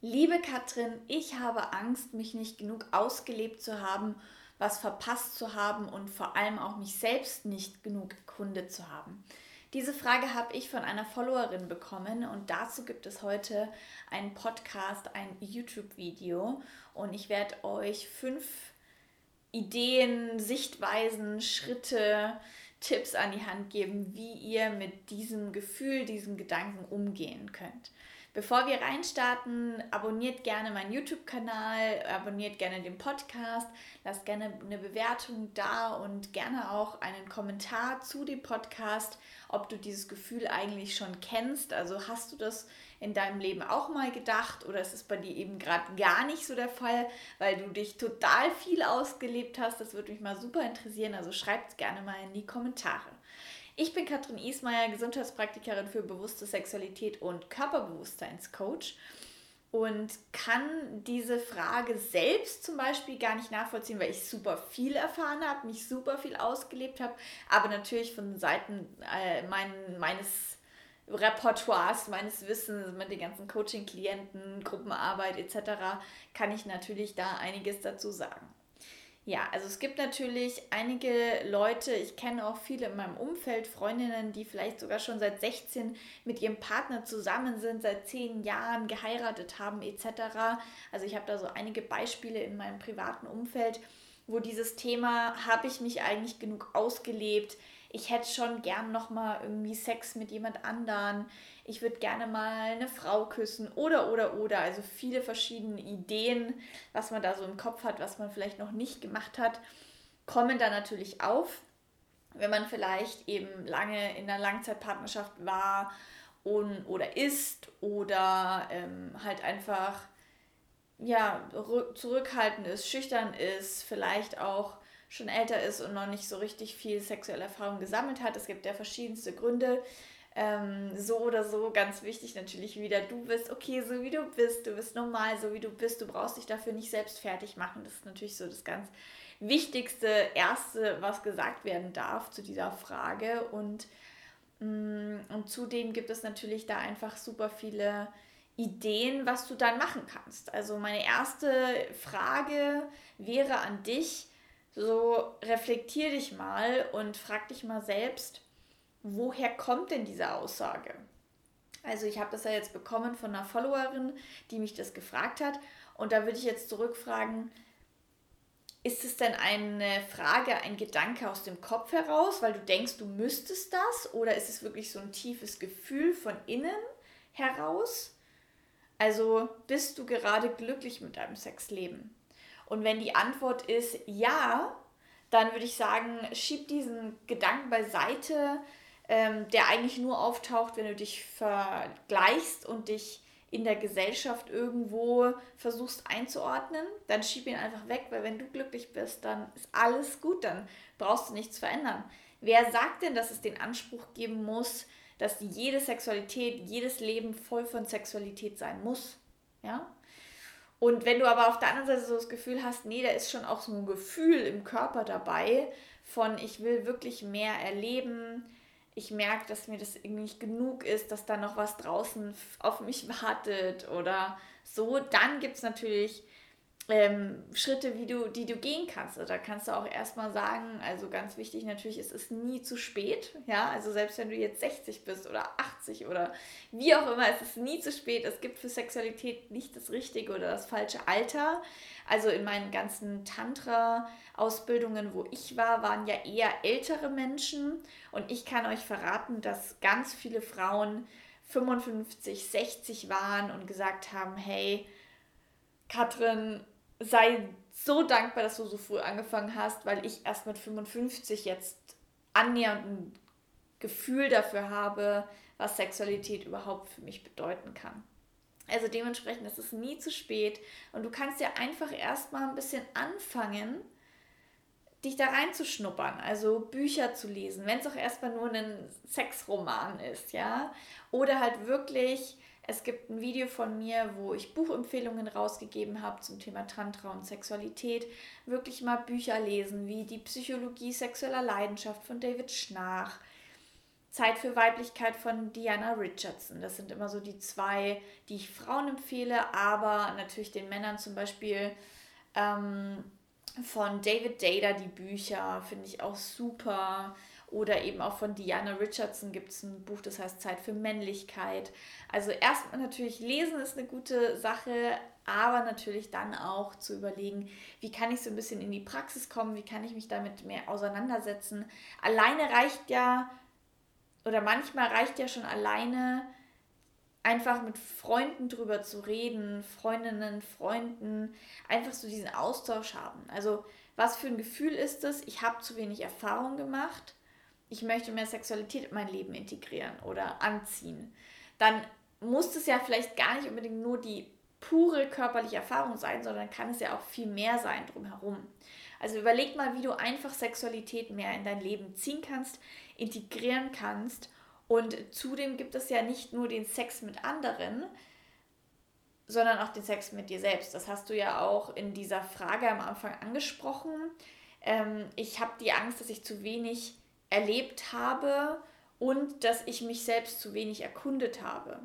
Liebe Katrin, ich habe Angst, mich nicht genug ausgelebt zu haben, was verpasst zu haben und vor allem auch mich selbst nicht genug erkundet zu haben. Diese Frage habe ich von einer Followerin bekommen und dazu gibt es heute einen Podcast, ein YouTube-Video und ich werde euch fünf Ideen, Sichtweisen, Schritte, Tipps an die Hand geben, wie ihr mit diesem Gefühl, diesem Gedanken umgehen könnt. Bevor wir reinstarten, abonniert gerne meinen YouTube-Kanal, abonniert gerne den Podcast, lasst gerne eine Bewertung da und gerne auch einen Kommentar zu dem Podcast, ob du dieses Gefühl eigentlich schon kennst. Also hast du das in deinem Leben auch mal gedacht oder ist es bei dir eben gerade gar nicht so der Fall, weil du dich total viel ausgelebt hast? Das würde mich mal super interessieren. Also schreibt es gerne mal in die Kommentare. Ich bin Katrin Ismaier, Gesundheitspraktikerin für bewusste Sexualität und Körperbewusstseinscoach und kann diese Frage selbst zum Beispiel gar nicht nachvollziehen, weil ich super viel erfahren habe, mich super viel ausgelebt habe, aber natürlich von Seiten äh, mein, meines Repertoires, meines Wissens mit den ganzen Coaching-Klienten, Gruppenarbeit etc. kann ich natürlich da einiges dazu sagen. Ja, also es gibt natürlich einige Leute, ich kenne auch viele in meinem Umfeld, Freundinnen, die vielleicht sogar schon seit 16 mit ihrem Partner zusammen sind, seit 10 Jahren geheiratet haben etc. Also ich habe da so einige Beispiele in meinem privaten Umfeld, wo dieses Thema, habe ich mich eigentlich genug ausgelebt? Ich hätte schon gern nochmal irgendwie Sex mit jemand anderen ich würde gerne mal eine Frau küssen oder, oder, oder. Also viele verschiedene Ideen, was man da so im Kopf hat, was man vielleicht noch nicht gemacht hat, kommen da natürlich auf. Wenn man vielleicht eben lange in einer Langzeitpartnerschaft war und, oder ist oder ähm, halt einfach ja, zurückhaltend ist, schüchtern ist, vielleicht auch schon älter ist und noch nicht so richtig viel sexuelle Erfahrung gesammelt hat. Es gibt ja verschiedenste Gründe, ähm, so oder so ganz wichtig natürlich wieder, du bist okay, so wie du bist, du bist normal, so wie du bist, du brauchst dich dafür nicht selbst fertig machen. Das ist natürlich so das ganz Wichtigste, Erste, was gesagt werden darf zu dieser Frage. Und, mm, und zudem gibt es natürlich da einfach super viele Ideen, was du dann machen kannst. Also meine erste Frage wäre an dich, so reflektier dich mal und frag dich mal selbst, woher kommt denn diese Aussage? Also ich habe das ja jetzt bekommen von einer Followerin, die mich das gefragt hat. Und da würde ich jetzt zurückfragen, ist es denn eine Frage, ein Gedanke aus dem Kopf heraus, weil du denkst, du müsstest das? Oder ist es wirklich so ein tiefes Gefühl von innen heraus? Also bist du gerade glücklich mit deinem Sexleben? Und wenn die Antwort ist ja, dann würde ich sagen, schieb diesen Gedanken beiseite, ähm, der eigentlich nur auftaucht, wenn du dich vergleichst und dich in der Gesellschaft irgendwo versuchst einzuordnen, dann schieb ihn einfach weg, weil wenn du glücklich bist, dann ist alles gut, dann brauchst du nichts verändern. Wer sagt denn, dass es den Anspruch geben muss, dass jede Sexualität, jedes Leben voll von Sexualität sein muss? Ja? Und wenn du aber auf der anderen Seite so das Gefühl hast, nee, da ist schon auch so ein Gefühl im Körper dabei von, ich will wirklich mehr erleben, ich merke, dass mir das irgendwie nicht genug ist, dass da noch was draußen auf mich wartet oder so, dann gibt es natürlich ähm, Schritte, wie du, die du gehen kannst. Also da kannst du auch erstmal sagen, also ganz wichtig natürlich, es ist nie zu spät. Ja, also selbst wenn du jetzt 60 bist oder 80 oder wie auch immer, es ist nie zu spät. Es gibt für Sexualität nicht das richtige oder das falsche Alter. Also in meinen ganzen Tantra-Ausbildungen, wo ich war, waren ja eher ältere Menschen. Und ich kann euch verraten, dass ganz viele Frauen 55, 60 waren und gesagt haben, hey, Katrin, sei so dankbar, dass du so früh angefangen hast, weil ich erst mit 55 jetzt annähernd ein Gefühl dafür habe, was Sexualität überhaupt für mich bedeuten kann. Also dementsprechend ist es nie zu spät und du kannst ja einfach erstmal ein bisschen anfangen, dich da reinzuschnuppern, also Bücher zu lesen, wenn es auch erstmal nur ein Sexroman ist, ja, oder halt wirklich es gibt ein Video von mir, wo ich Buchempfehlungen rausgegeben habe zum Thema Tantra und Sexualität. Wirklich mal Bücher lesen, wie Die Psychologie sexueller Leidenschaft von David Schnarch. Zeit für Weiblichkeit von Diana Richardson. Das sind immer so die zwei, die ich Frauen empfehle, aber natürlich den Männern zum Beispiel ähm, von David Data die Bücher finde ich auch super. Oder eben auch von Diana Richardson gibt es ein Buch, das heißt Zeit für Männlichkeit. Also erstmal natürlich lesen ist eine gute Sache, aber natürlich dann auch zu überlegen, wie kann ich so ein bisschen in die Praxis kommen, wie kann ich mich damit mehr auseinandersetzen. Alleine reicht ja, oder manchmal reicht ja schon alleine, einfach mit Freunden drüber zu reden, Freundinnen, Freunden, einfach so diesen Austausch haben. Also was für ein Gefühl ist es? Ich habe zu wenig Erfahrung gemacht ich möchte mehr Sexualität in mein Leben integrieren oder anziehen, dann muss es ja vielleicht gar nicht unbedingt nur die pure körperliche Erfahrung sein, sondern kann es ja auch viel mehr sein drumherum. Also überleg mal, wie du einfach Sexualität mehr in dein Leben ziehen kannst, integrieren kannst. Und zudem gibt es ja nicht nur den Sex mit anderen, sondern auch den Sex mit dir selbst. Das hast du ja auch in dieser Frage am Anfang angesprochen. Ähm, ich habe die Angst, dass ich zu wenig erlebt habe und dass ich mich selbst zu wenig erkundet habe.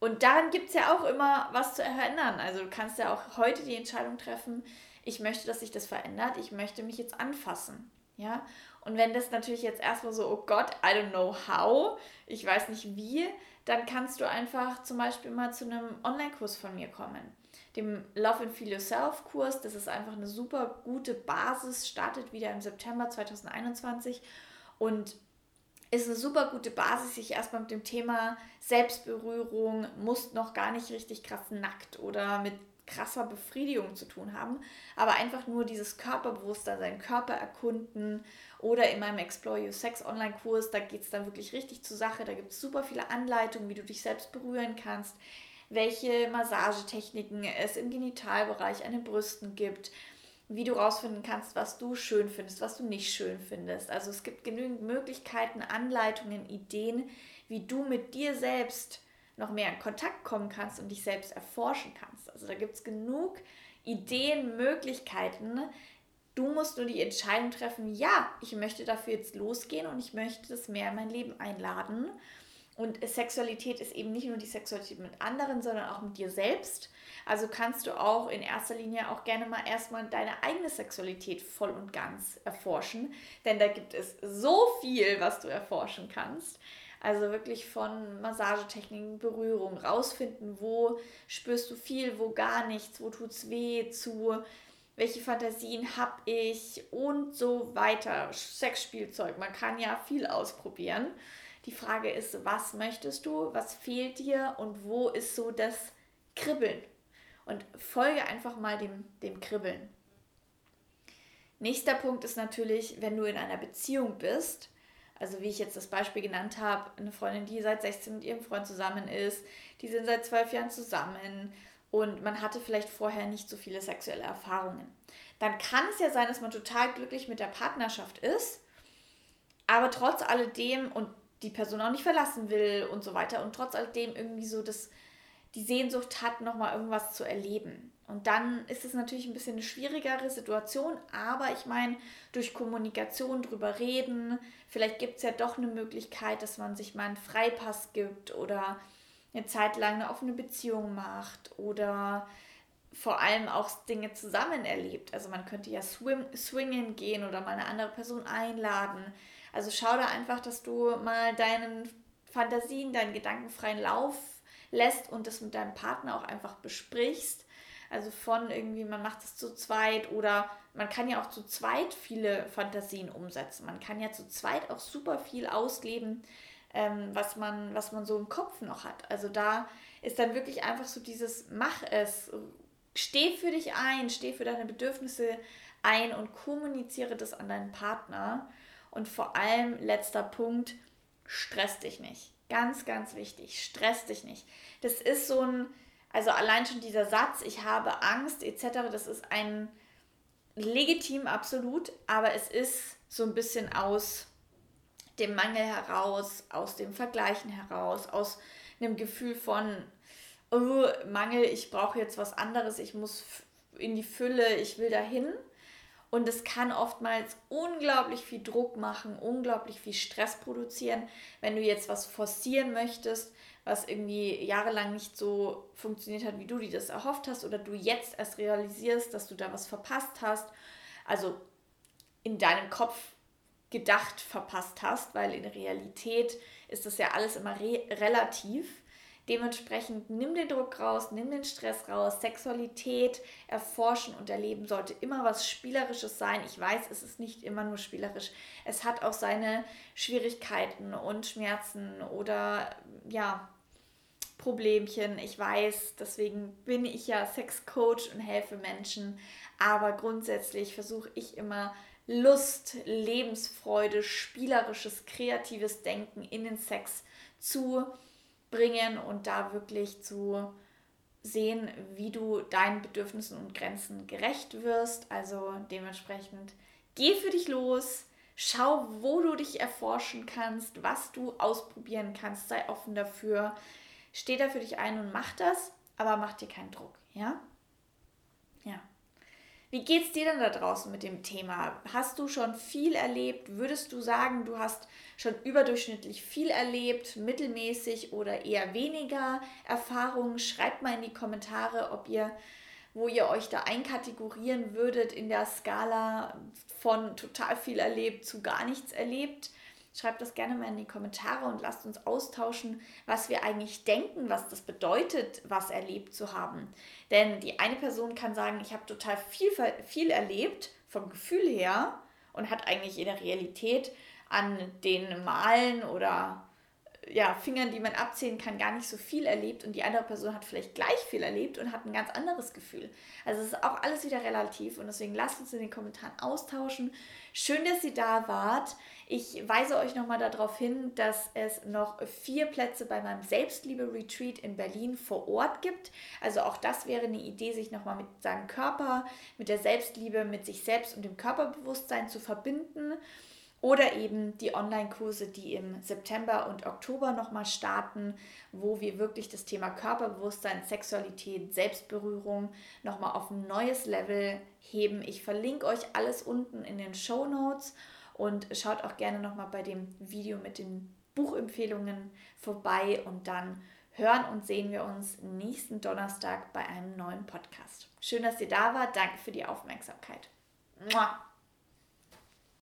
Und daran gibt es ja auch immer was zu erinnern. Also du kannst ja auch heute die Entscheidung treffen, ich möchte, dass sich das verändert, ich möchte mich jetzt anfassen. Ja? Und wenn das natürlich jetzt erstmal so, oh Gott, I don't know how, ich weiß nicht wie, dann kannst du einfach zum Beispiel mal zu einem Online-Kurs von mir kommen. Dem Love and Feel Yourself Kurs. Das ist einfach eine super gute Basis, startet wieder im September 2021 und ist eine super gute Basis, sich erstmal mit dem Thema Selbstberührung, muss noch gar nicht richtig krass nackt oder mit krasser Befriedigung zu tun haben, aber einfach nur dieses Körperbewusstsein, seinen Körper erkunden oder in meinem Explore Your Sex Online-Kurs, da geht es dann wirklich richtig zur Sache, da gibt es super viele Anleitungen, wie du dich selbst berühren kannst, welche Massagetechniken es im Genitalbereich an den Brüsten gibt, wie du rausfinden kannst, was du schön findest, was du nicht schön findest. Also es gibt genügend Möglichkeiten, Anleitungen, Ideen, wie du mit dir selbst noch mehr in Kontakt kommen kannst und dich selbst erforschen kannst. Also da gibt es genug Ideen, Möglichkeiten. Du musst nur die Entscheidung treffen, ja, ich möchte dafür jetzt losgehen und ich möchte das mehr in mein Leben einladen. Und Sexualität ist eben nicht nur die Sexualität mit anderen, sondern auch mit dir selbst. Also kannst du auch in erster Linie auch gerne mal erstmal deine eigene Sexualität voll und ganz erforschen. Denn da gibt es so viel, was du erforschen kannst. Also wirklich von Massagetechniken, Berührung, rausfinden, wo spürst du viel, wo gar nichts, wo tut es weh, zu welche Fantasien habe ich und so weiter. Sexspielzeug, man kann ja viel ausprobieren. Die Frage ist, was möchtest du, was fehlt dir und wo ist so das Kribbeln? Und folge einfach mal dem, dem Kribbeln. Nächster Punkt ist natürlich, wenn du in einer Beziehung bist, also wie ich jetzt das Beispiel genannt habe, eine Freundin, die seit 16 mit ihrem Freund zusammen ist, die sind seit zwölf Jahren zusammen und man hatte vielleicht vorher nicht so viele sexuelle Erfahrungen. Dann kann es ja sein, dass man total glücklich mit der Partnerschaft ist, aber trotz alledem und die Person auch nicht verlassen will und so weiter und trotz alledem irgendwie so das, die Sehnsucht hat, nochmal irgendwas zu erleben. Und dann ist es natürlich ein bisschen eine schwierigere Situation, aber ich meine, durch Kommunikation drüber reden, vielleicht gibt es ja doch eine Möglichkeit, dass man sich mal einen Freipass gibt oder eine Zeit lang eine offene Beziehung macht oder vor allem auch Dinge zusammen erlebt. Also man könnte ja swim, swingen gehen oder mal eine andere Person einladen. Also schau da einfach, dass du mal deinen Fantasien, deinen gedankenfreien Lauf lässt und das mit deinem Partner auch einfach besprichst also von irgendwie, man macht es zu zweit oder man kann ja auch zu zweit viele Fantasien umsetzen. Man kann ja zu zweit auch super viel ausleben, ähm, was, man, was man so im Kopf noch hat. Also da ist dann wirklich einfach so dieses, mach es, steh für dich ein, steh für deine Bedürfnisse ein und kommuniziere das an deinen Partner. Und vor allem, letzter Punkt, stress dich nicht. Ganz, ganz wichtig, stress dich nicht. Das ist so ein, also allein schon dieser Satz, ich habe Angst etc., das ist ein legitim absolut, aber es ist so ein bisschen aus dem Mangel heraus, aus dem Vergleichen heraus, aus einem Gefühl von oh, Mangel, ich brauche jetzt was anderes, ich muss in die Fülle, ich will dahin. Und es kann oftmals unglaublich viel Druck machen, unglaublich viel Stress produzieren, wenn du jetzt was forcieren möchtest, was irgendwie jahrelang nicht so funktioniert hat, wie du dir das erhofft hast, oder du jetzt erst realisierst, dass du da was verpasst hast. Also in deinem Kopf gedacht verpasst hast, weil in Realität ist das ja alles immer re relativ. Dementsprechend nimm den Druck raus, nimm den Stress raus. Sexualität erforschen und erleben sollte immer was Spielerisches sein. Ich weiß, es ist nicht immer nur spielerisch. Es hat auch seine Schwierigkeiten und Schmerzen oder ja, Problemchen. Ich weiß, deswegen bin ich ja Sexcoach und helfe Menschen. Aber grundsätzlich versuche ich immer Lust, Lebensfreude, spielerisches, kreatives Denken in den Sex zu bringen und da wirklich zu sehen, wie du deinen Bedürfnissen und Grenzen gerecht wirst. Also dementsprechend geh für dich los, schau, wo du dich erforschen kannst, was du ausprobieren kannst, sei offen dafür, steh da für dich ein und mach das, aber mach dir keinen Druck, ja? Wie geht's dir denn da draußen mit dem Thema? Hast du schon viel erlebt? Würdest du sagen, du hast schon überdurchschnittlich viel erlebt, mittelmäßig oder eher weniger Erfahrungen? Schreibt mal in die Kommentare, ob ihr wo ihr euch da einkategorieren würdet in der Skala von total viel erlebt zu gar nichts erlebt. Schreibt das gerne mal in die Kommentare und lasst uns austauschen, was wir eigentlich denken, was das bedeutet, was erlebt zu haben. Denn die eine Person kann sagen, ich habe total viel, viel erlebt vom Gefühl her und hat eigentlich in der Realität an den Malen oder ja, Fingern, die man abzählen kann, gar nicht so viel erlebt und die andere Person hat vielleicht gleich viel erlebt und hat ein ganz anderes Gefühl. Also es ist auch alles wieder relativ und deswegen lasst uns in den Kommentaren austauschen. Schön, dass ihr da wart. Ich weise euch nochmal darauf hin, dass es noch vier Plätze bei meinem Selbstliebe-Retreat in Berlin vor Ort gibt. Also auch das wäre eine Idee, sich nochmal mit seinem Körper, mit der Selbstliebe, mit sich selbst und dem Körperbewusstsein zu verbinden. Oder eben die Online-Kurse, die im September und Oktober nochmal starten, wo wir wirklich das Thema Körperbewusstsein, Sexualität, Selbstberührung nochmal auf ein neues Level heben. Ich verlinke euch alles unten in den Show Notes und schaut auch gerne nochmal bei dem Video mit den Buchempfehlungen vorbei und dann hören und sehen wir uns nächsten Donnerstag bei einem neuen Podcast. Schön, dass ihr da wart. Danke für die Aufmerksamkeit. Mua.